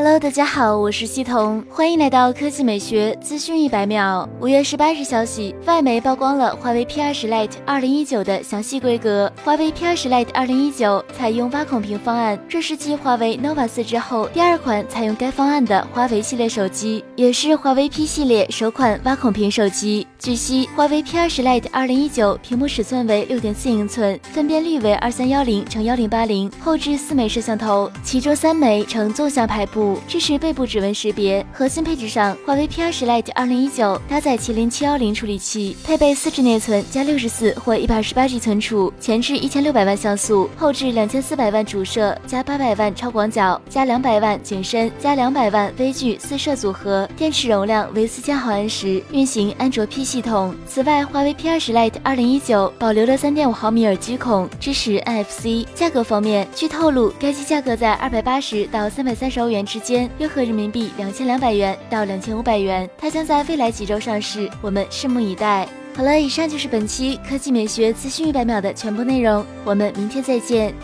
Hello，大家好，我是西彤，欢迎来到科技美学资讯一百秒。五月十八日消息，外媒曝光了华为 P 二十 Lite 二零一九的详细规格。华为 P 二十 Lite 二零一九采用挖孔屏方案，这是继华为 nova 四之后第二款采用该方案的华为系列手机，也是华为 P 系列首款挖孔屏手机。据悉，华为 P 二十 Lite 二零一九屏幕尺寸为六点四英寸，分辨率为二三幺零乘幺零八零，后置四枚摄像头，其中三枚呈纵向排布。支持背部指纹识别。核心配置上，华为 P 二十 Lite 二零一九搭载麒麟七幺零处理器，配备四 G 内存加六十四或一百二十八 G 存储，前置一千六百万像素，后置两千四百万主摄加八百万超广角加两百万景深加两百万微距四摄组合，电池容量为四千毫安时，运行安卓 P 系统。此外，华为 P 二十 Lite 二零一九保留了三点五毫米耳机孔，支持 NFC。价格方面，据透露，该机价格在二百八十到三百三十欧元之。间约合人民币两千两百元到两千五百元，它将在未来几周上市，我们拭目以待。好了，以上就是本期科技美学资讯一百秒的全部内容，我们明天再见。